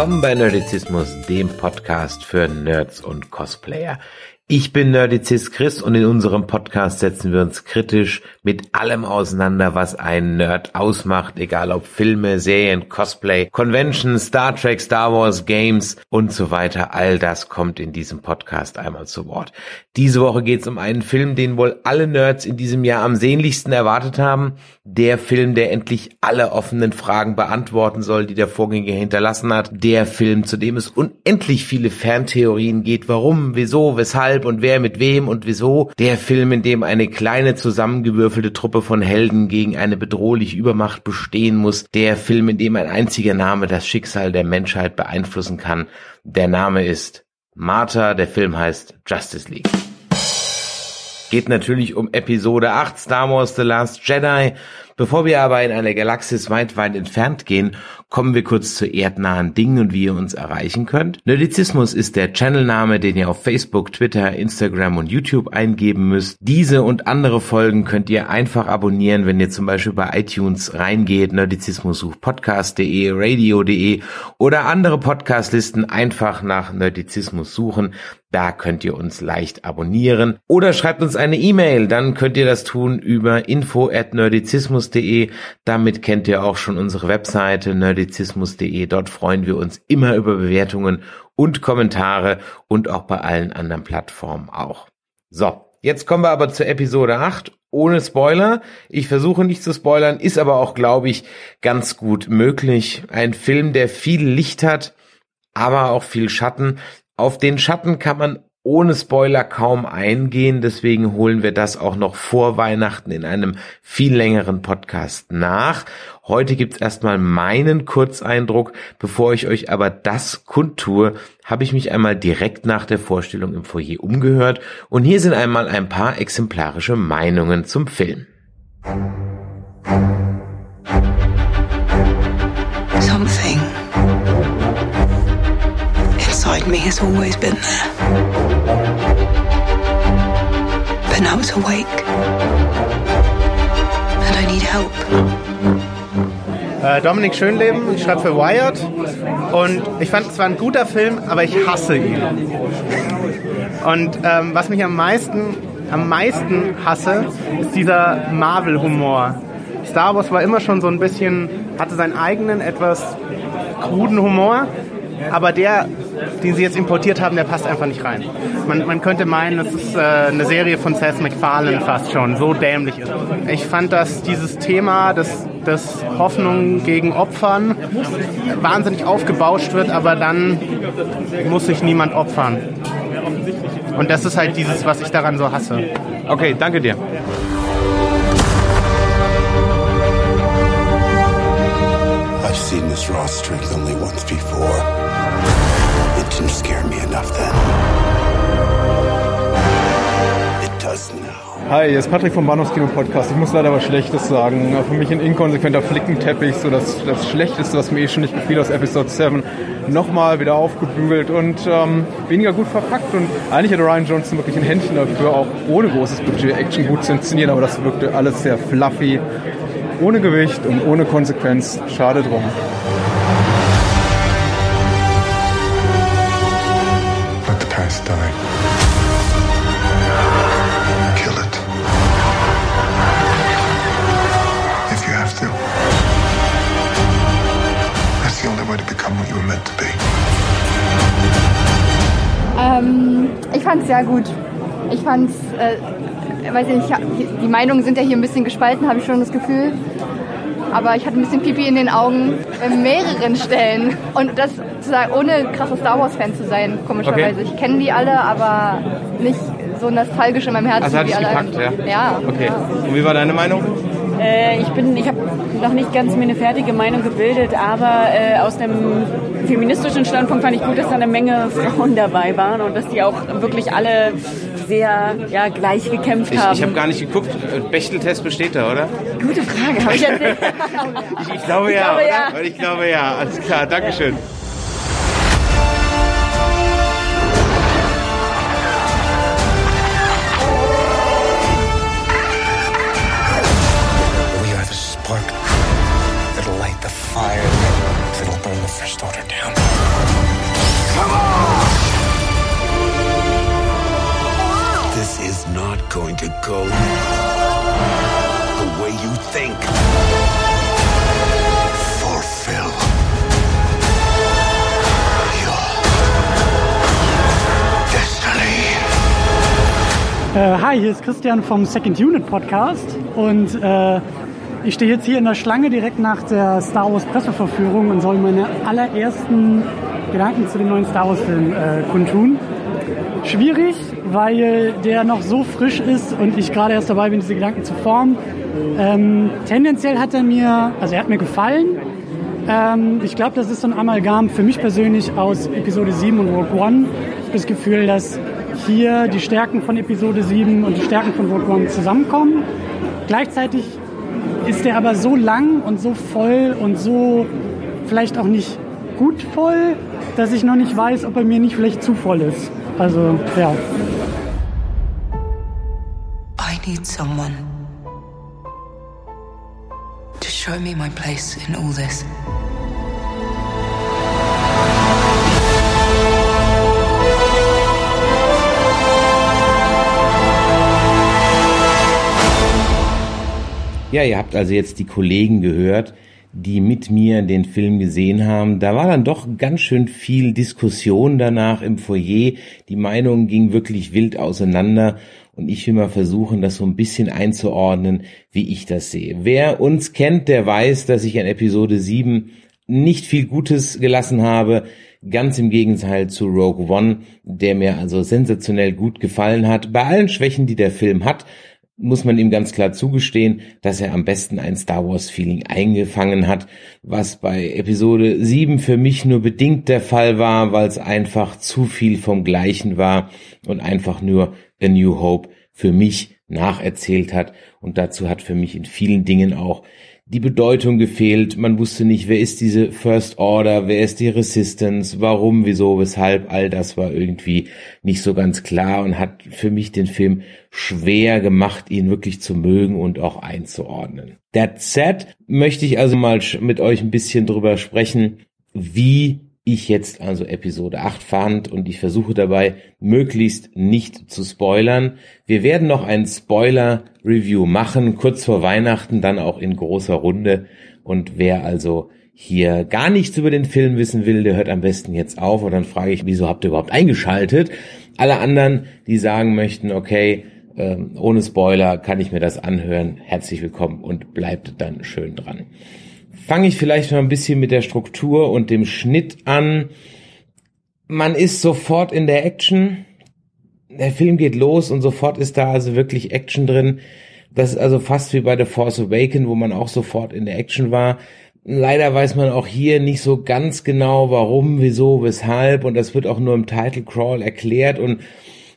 Willkommen bei Nerdizismus, dem Podcast für Nerds und Cosplayer. Ich bin Nerdizist Chris und in unserem Podcast setzen wir uns kritisch mit allem auseinander, was einen Nerd ausmacht, egal ob Filme, Serien, Cosplay, Conventions, Star Trek, Star Wars, Games und so weiter. All das kommt in diesem Podcast einmal zu Wort. Diese Woche geht es um einen Film, den wohl alle Nerds in diesem Jahr am sehnlichsten erwartet haben. Der Film, der endlich alle offenen Fragen beantworten soll, die der Vorgänger hinterlassen hat. Der Film, zu dem es unendlich viele Ferntheorien geht. Warum, wieso, weshalb und wer mit wem und wieso. Der Film, in dem eine kleine zusammengewürfelte Truppe von Helden gegen eine bedrohliche Übermacht bestehen muss. Der Film, in dem ein einziger Name das Schicksal der Menschheit beeinflussen kann. Der Name ist Martha. Der Film heißt Justice League. Geht natürlich um Episode 8 Star Wars The Last Jedi. Bevor wir aber in eine Galaxis weit, weit entfernt gehen, kommen wir kurz zu erdnahen Dingen und wie ihr uns erreichen könnt. Nerdizismus ist der Channelname, den ihr auf Facebook, Twitter, Instagram und YouTube eingeben müsst. Diese und andere Folgen könnt ihr einfach abonnieren, wenn ihr zum Beispiel bei iTunes reingeht, Nerdizismus sucht podcast.de, radio.de oder andere Podcastlisten einfach nach Nerdizismus suchen. Da könnt ihr uns leicht abonnieren oder schreibt uns eine E-Mail, dann könnt ihr das tun über info at nerdizismus.de. Damit kennt ihr auch schon unsere Webseite nerdizismus.de. Dort freuen wir uns immer über Bewertungen und Kommentare und auch bei allen anderen Plattformen auch. So, jetzt kommen wir aber zur Episode 8 ohne Spoiler. Ich versuche nicht zu spoilern, ist aber auch, glaube ich, ganz gut möglich. Ein Film, der viel Licht hat, aber auch viel Schatten. Auf den Schatten kann man ohne Spoiler kaum eingehen, deswegen holen wir das auch noch vor Weihnachten in einem viel längeren Podcast nach. Heute gibt's erstmal meinen Kurzeindruck. Bevor ich euch aber das kundtue, habe ich mich einmal direkt nach der Vorstellung im Foyer umgehört und hier sind einmal ein paar exemplarische Meinungen zum Film. Something inside me has always been there. But now it's awake. And I need help. Äh, Dominik Schönleben, ich schreibe für Wired und ich fand es war ein guter Film, aber ich hasse ihn. Und ähm, was mich am meisten, am meisten hasse, ist dieser Marvel-Humor. Star Wars war immer schon so ein bisschen, hatte seinen eigenen, etwas kruden Humor, aber der, den sie jetzt importiert haben, der passt einfach nicht rein. Man, man könnte meinen, es ist äh, eine Serie von Seth MacFarlane fast schon, so dämlich ist. Ich fand, dass dieses Thema des, des Hoffnung gegen Opfern wahnsinnig aufgebauscht wird, aber dann muss sich niemand opfern. Und das ist halt dieses, was ich daran so hasse. Okay, danke dir. I've seen this raw strength only once before. Hi, hier ist Patrick vom Bahnhofskino Podcast. Ich muss leider was Schlechtes sagen. Für mich ein inkonsequenter Flickenteppich, so das, das Schlechteste, was mir eh schon nicht gefiel aus Episode 7, nochmal wieder aufgebügelt und ähm, weniger gut verpackt. Und eigentlich hatte Ryan Johnson wirklich ein Händchen dafür, auch ohne großes Budget Action gut zu inszenieren, aber das wirkte alles sehr fluffy, ohne Gewicht und ohne Konsequenz. Schade drum. Let the past die. Fand es sehr gut. Ich fand es äh, weiß ich nicht, die Meinungen sind ja hier ein bisschen gespalten, habe ich schon das Gefühl. Aber ich hatte ein bisschen Pipi in den Augen in mehreren Stellen. Und das sozusagen ohne krasser Star Wars-Fan zu sein, komischerweise. Okay. Ich kenne die alle, aber nicht so nostalgisch in meinem Herzen Also hat wie dich alle gepackt, anderen. ja? Ja. Okay. ja. Und wie war deine Meinung? Äh, ich bin, ich habe noch nicht ganz mir eine fertige Meinung gebildet, aber äh, aus dem feministischen Standpunkt fand ich gut, dass da eine Menge Frauen dabei waren und dass die auch wirklich alle sehr ja, gleich gekämpft Ich, haben. ich habe gar nicht geguckt. Bechteltest besteht da, oder? Gute Frage, habe ich. Ich, ich glaube Ich ja, glaube, oder? ja. Weil Ich glaube ja. Alles klar, Dankeschön. We go the way you think. Fulfill your destiny. Äh, hi, hier ist Christian vom Second Unit Podcast und äh, ich stehe jetzt hier in der Schlange direkt nach der Star Wars Presseverführung und soll meine allerersten Gedanken zu dem neuen Star Wars Film äh, kundtun. Schwierig, weil der noch so frisch ist und ich gerade erst dabei bin, diese Gedanken zu formen. Ähm, tendenziell hat er mir, also er hat mir gefallen. Ähm, ich glaube, das ist so ein Amalgam für mich persönlich aus Episode 7 und Rogue One. Ich habe das Gefühl, dass hier die Stärken von Episode 7 und die Stärken von Rogue One zusammenkommen. Gleichzeitig ist der aber so lang und so voll und so vielleicht auch nicht gut voll, dass ich noch nicht weiß, ob er mir nicht vielleicht zu voll ist. Also, ja. Need someone to show me my place in all this. Ja, ihr habt also jetzt die Kollegen gehört, die mit mir den Film gesehen haben. Da war dann doch ganz schön viel Diskussion danach im Foyer. Die Meinungen gingen wirklich wild auseinander. Und ich will mal versuchen, das so ein bisschen einzuordnen, wie ich das sehe. Wer uns kennt, der weiß, dass ich an Episode 7 nicht viel Gutes gelassen habe. Ganz im Gegenteil zu Rogue One, der mir also sensationell gut gefallen hat. Bei allen Schwächen, die der Film hat, muss man ihm ganz klar zugestehen, dass er am besten ein Star Wars Feeling eingefangen hat, was bei Episode 7 für mich nur bedingt der Fall war, weil es einfach zu viel vom Gleichen war und einfach nur A New Hope für mich nacherzählt hat und dazu hat für mich in vielen Dingen auch die Bedeutung gefehlt. Man wusste nicht, wer ist diese First Order, wer ist die Resistance, warum, wieso, weshalb. All das war irgendwie nicht so ganz klar und hat für mich den Film schwer gemacht, ihn wirklich zu mögen und auch einzuordnen. That said, möchte ich also mal mit euch ein bisschen drüber sprechen, wie ich jetzt also Episode 8 fand und ich versuche dabei möglichst nicht zu spoilern. Wir werden noch ein Spoiler-Review machen, kurz vor Weihnachten, dann auch in großer Runde. Und wer also hier gar nichts über den Film wissen will, der hört am besten jetzt auf und dann frage ich, wieso habt ihr überhaupt eingeschaltet? Alle anderen, die sagen möchten, okay, ähm, ohne Spoiler kann ich mir das anhören, herzlich willkommen und bleibt dann schön dran fange ich vielleicht mal ein bisschen mit der Struktur und dem Schnitt an. Man ist sofort in der Action. Der Film geht los und sofort ist da also wirklich Action drin. Das ist also fast wie bei The Force Awakens, wo man auch sofort in der Action war. Leider weiß man auch hier nicht so ganz genau, warum, wieso, weshalb. Und das wird auch nur im Title Crawl erklärt. Und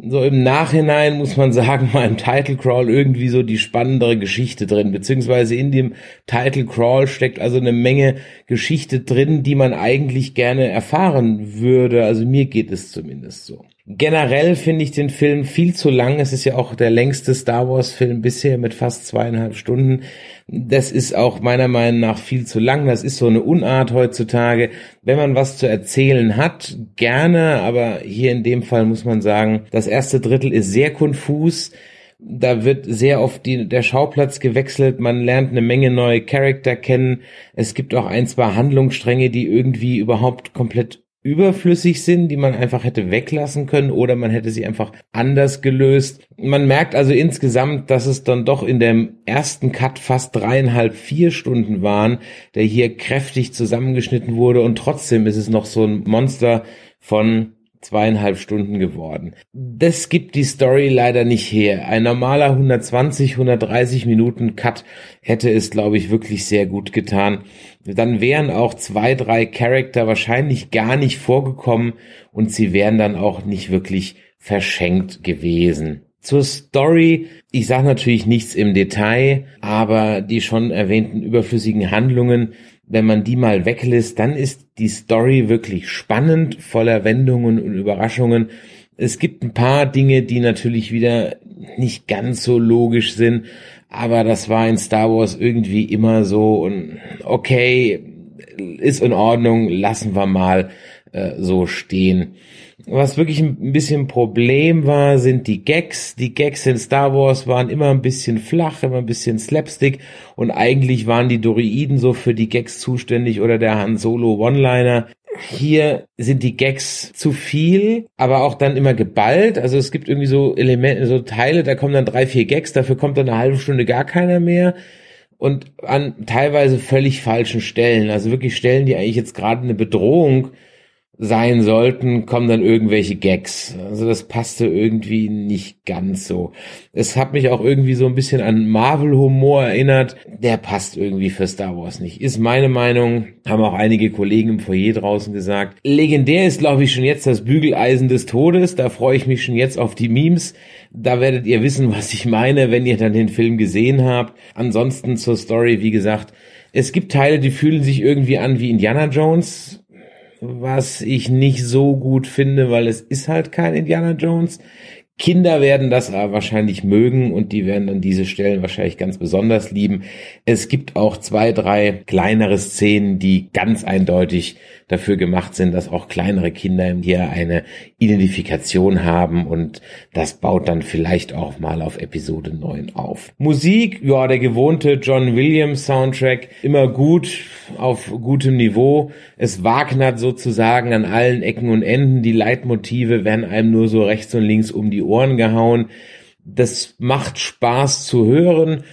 so im Nachhinein muss man sagen, mal im Title Crawl irgendwie so die spannendere Geschichte drin, beziehungsweise in dem Title Crawl steckt also eine Menge Geschichte drin, die man eigentlich gerne erfahren würde. Also mir geht es zumindest so. Generell finde ich den Film viel zu lang. Es ist ja auch der längste Star Wars Film bisher mit fast zweieinhalb Stunden. Das ist auch meiner Meinung nach viel zu lang. Das ist so eine Unart heutzutage. Wenn man was zu erzählen hat, gerne, aber hier in dem Fall muss man sagen, das erste Drittel ist sehr konfus. Da wird sehr oft die, der Schauplatz gewechselt. Man lernt eine Menge neue Charakter kennen. Es gibt auch ein, zwei Handlungsstränge, die irgendwie überhaupt komplett überflüssig sind, die man einfach hätte weglassen können oder man hätte sie einfach anders gelöst. Man merkt also insgesamt, dass es dann doch in dem ersten Cut fast dreieinhalb, vier Stunden waren, der hier kräftig zusammengeschnitten wurde und trotzdem ist es noch so ein Monster von zweieinhalb Stunden geworden. Das gibt die Story leider nicht her. Ein normaler 120, 130 Minuten Cut hätte es, glaube ich, wirklich sehr gut getan. Dann wären auch zwei, drei Charakter wahrscheinlich gar nicht vorgekommen und sie wären dann auch nicht wirklich verschenkt gewesen. Zur Story, ich sage natürlich nichts im Detail, aber die schon erwähnten überflüssigen Handlungen wenn man die mal weglässt, dann ist die Story wirklich spannend, voller Wendungen und Überraschungen. Es gibt ein paar Dinge, die natürlich wieder nicht ganz so logisch sind, aber das war in Star Wars irgendwie immer so und okay, ist in Ordnung, lassen wir mal äh, so stehen. Was wirklich ein bisschen Problem war, sind die Gags. Die Gags in Star Wars waren immer ein bisschen flach, immer ein bisschen Slapstick und eigentlich waren die Droiden so für die Gags zuständig oder der Han Solo One-Liner. Hier sind die Gags zu viel, aber auch dann immer geballt. Also es gibt irgendwie so Elemente, so Teile, da kommen dann drei, vier Gags, dafür kommt dann eine halbe Stunde gar keiner mehr und an teilweise völlig falschen Stellen. Also wirklich Stellen, die eigentlich jetzt gerade eine Bedrohung sein sollten, kommen dann irgendwelche Gags. Also das passte irgendwie nicht ganz so. Es hat mich auch irgendwie so ein bisschen an Marvel-Humor erinnert. Der passt irgendwie für Star Wars nicht. Ist meine Meinung. Haben auch einige Kollegen im Foyer draußen gesagt. Legendär ist, glaube ich, schon jetzt das Bügeleisen des Todes. Da freue ich mich schon jetzt auf die Memes. Da werdet ihr wissen, was ich meine, wenn ihr dann den Film gesehen habt. Ansonsten zur Story, wie gesagt, es gibt Teile, die fühlen sich irgendwie an wie Indiana Jones was ich nicht so gut finde, weil es ist halt kein Indiana Jones. Kinder werden das aber wahrscheinlich mögen und die werden dann diese Stellen wahrscheinlich ganz besonders lieben. Es gibt auch zwei, drei kleinere Szenen, die ganz eindeutig dafür gemacht sind, dass auch kleinere Kinder hier eine Identifikation haben und das baut dann vielleicht auch mal auf Episode 9 auf. Musik, ja, der gewohnte John Williams Soundtrack, immer gut, auf gutem Niveau. Es wagnert sozusagen an allen Ecken und Enden. Die Leitmotive werden einem nur so rechts und links um die Ohren gehauen. Das macht Spaß zu hören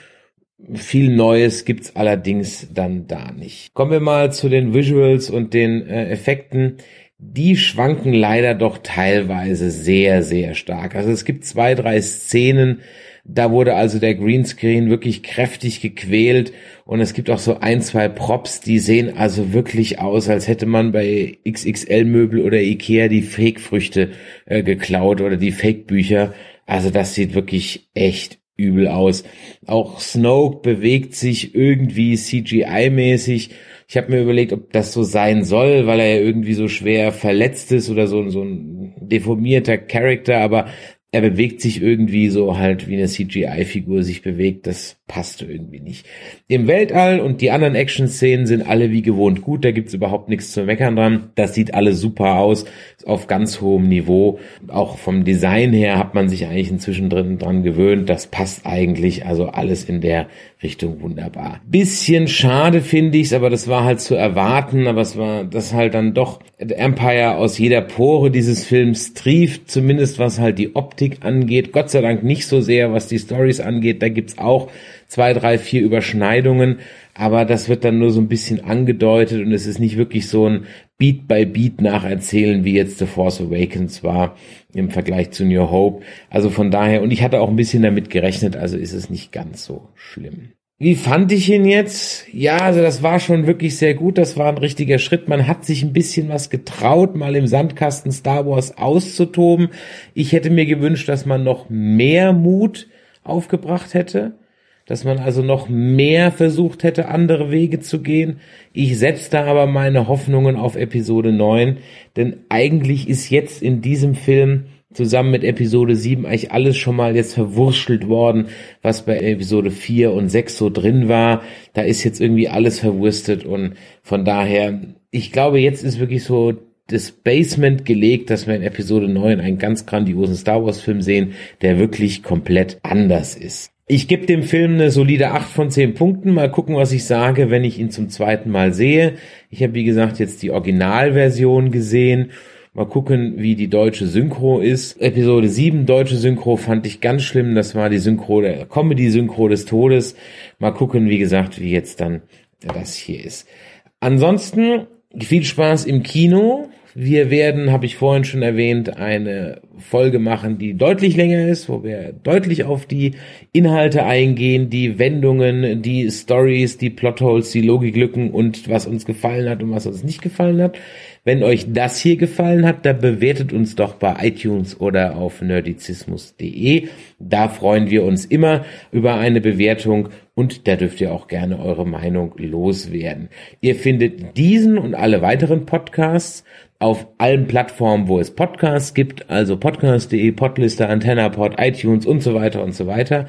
viel Neues gibt's allerdings dann da nicht. Kommen wir mal zu den Visuals und den äh, Effekten. Die schwanken leider doch teilweise sehr, sehr stark. Also es gibt zwei, drei Szenen, da wurde also der Greenscreen wirklich kräftig gequält und es gibt auch so ein, zwei Props, die sehen also wirklich aus, als hätte man bei XXL-Möbel oder Ikea die Fake-Früchte äh, geklaut oder die Fake-Bücher. Also das sieht wirklich echt übel aus. Auch Snoke bewegt sich irgendwie CGI-mäßig. Ich habe mir überlegt, ob das so sein soll, weil er ja irgendwie so schwer verletzt ist oder so, so ein deformierter Charakter, aber er bewegt sich irgendwie so halt wie eine CGI-Figur sich bewegt. Das passt irgendwie nicht. Im Weltall und die anderen Action-Szenen sind alle wie gewohnt gut. Da gibt's überhaupt nichts zu meckern dran. Das sieht alles super aus, auf ganz hohem Niveau. Auch vom Design her hat man sich eigentlich inzwischen drin dran gewöhnt. Das passt eigentlich. Also alles in der Richtung wunderbar. Bisschen schade finde ich's, aber das war halt zu erwarten. Aber es war das halt dann doch Empire aus jeder Pore dieses Films trieft, zumindest was halt die Optik angeht. Gott sei Dank nicht so sehr, was die Stories angeht. Da gibt's auch zwei, drei, vier Überschneidungen, aber das wird dann nur so ein bisschen angedeutet und es ist nicht wirklich so ein Beat by Beat nacherzählen, wie jetzt The Force Awakens war im Vergleich zu New Hope. Also von daher, und ich hatte auch ein bisschen damit gerechnet, also ist es nicht ganz so schlimm. Wie fand ich ihn jetzt? Ja, also das war schon wirklich sehr gut. Das war ein richtiger Schritt. Man hat sich ein bisschen was getraut, mal im Sandkasten Star Wars auszutoben. Ich hätte mir gewünscht, dass man noch mehr Mut aufgebracht hätte dass man also noch mehr versucht hätte, andere Wege zu gehen. Ich setze da aber meine Hoffnungen auf Episode 9, denn eigentlich ist jetzt in diesem Film zusammen mit Episode 7 eigentlich alles schon mal jetzt verwurschtelt worden, was bei Episode 4 und 6 so drin war. Da ist jetzt irgendwie alles verwurstet und von daher, ich glaube, jetzt ist wirklich so das Basement gelegt, dass wir in Episode 9 einen ganz grandiosen Star Wars Film sehen, der wirklich komplett anders ist. Ich gebe dem Film eine solide 8 von 10 Punkten. Mal gucken, was ich sage, wenn ich ihn zum zweiten Mal sehe. Ich habe, wie gesagt, jetzt die Originalversion gesehen. Mal gucken, wie die deutsche Synchro ist. Episode 7 deutsche Synchro fand ich ganz schlimm. Das war die Synchro, der Comedy-Synchro des Todes. Mal gucken, wie gesagt, wie jetzt dann das hier ist. Ansonsten viel Spaß im Kino. Wir werden, habe ich vorhin schon erwähnt, eine Folge machen, die deutlich länger ist, wo wir deutlich auf die Inhalte eingehen, die Wendungen, die Stories, die Plotholes, die Logiklücken und was uns gefallen hat und was uns nicht gefallen hat. Wenn euch das hier gefallen hat, dann bewertet uns doch bei iTunes oder auf nerdizismus.de. Da freuen wir uns immer über eine Bewertung und da dürft ihr auch gerne eure Meinung loswerden. Ihr findet diesen und alle weiteren Podcasts auf allen Plattformen, wo es Podcasts gibt, also podcast.de, Podliste, AntennaPod, iTunes und so weiter und so weiter.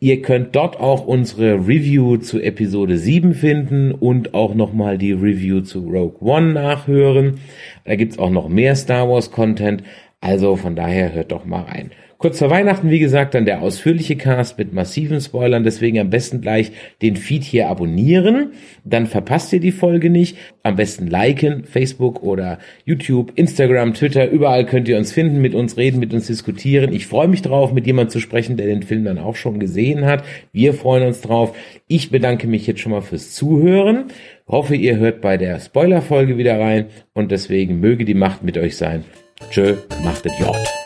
Ihr könnt dort auch unsere Review zu Episode 7 finden und auch nochmal die Review zu Rogue One nachhören. Da gibt's auch noch mehr Star Wars Content. Also von daher hört doch mal rein. Kurz vor Weihnachten, wie gesagt, dann der ausführliche Cast mit massiven Spoilern. Deswegen am besten gleich den Feed hier abonnieren. Dann verpasst ihr die Folge nicht. Am besten liken, Facebook oder YouTube, Instagram, Twitter. Überall könnt ihr uns finden, mit uns reden, mit uns diskutieren. Ich freue mich drauf, mit jemand zu sprechen, der den Film dann auch schon gesehen hat. Wir freuen uns drauf. Ich bedanke mich jetzt schon mal fürs Zuhören. Hoffe, ihr hört bei der Spoiler-Folge wieder rein. Und deswegen möge die Macht mit euch sein. Tschö, macht es Jord.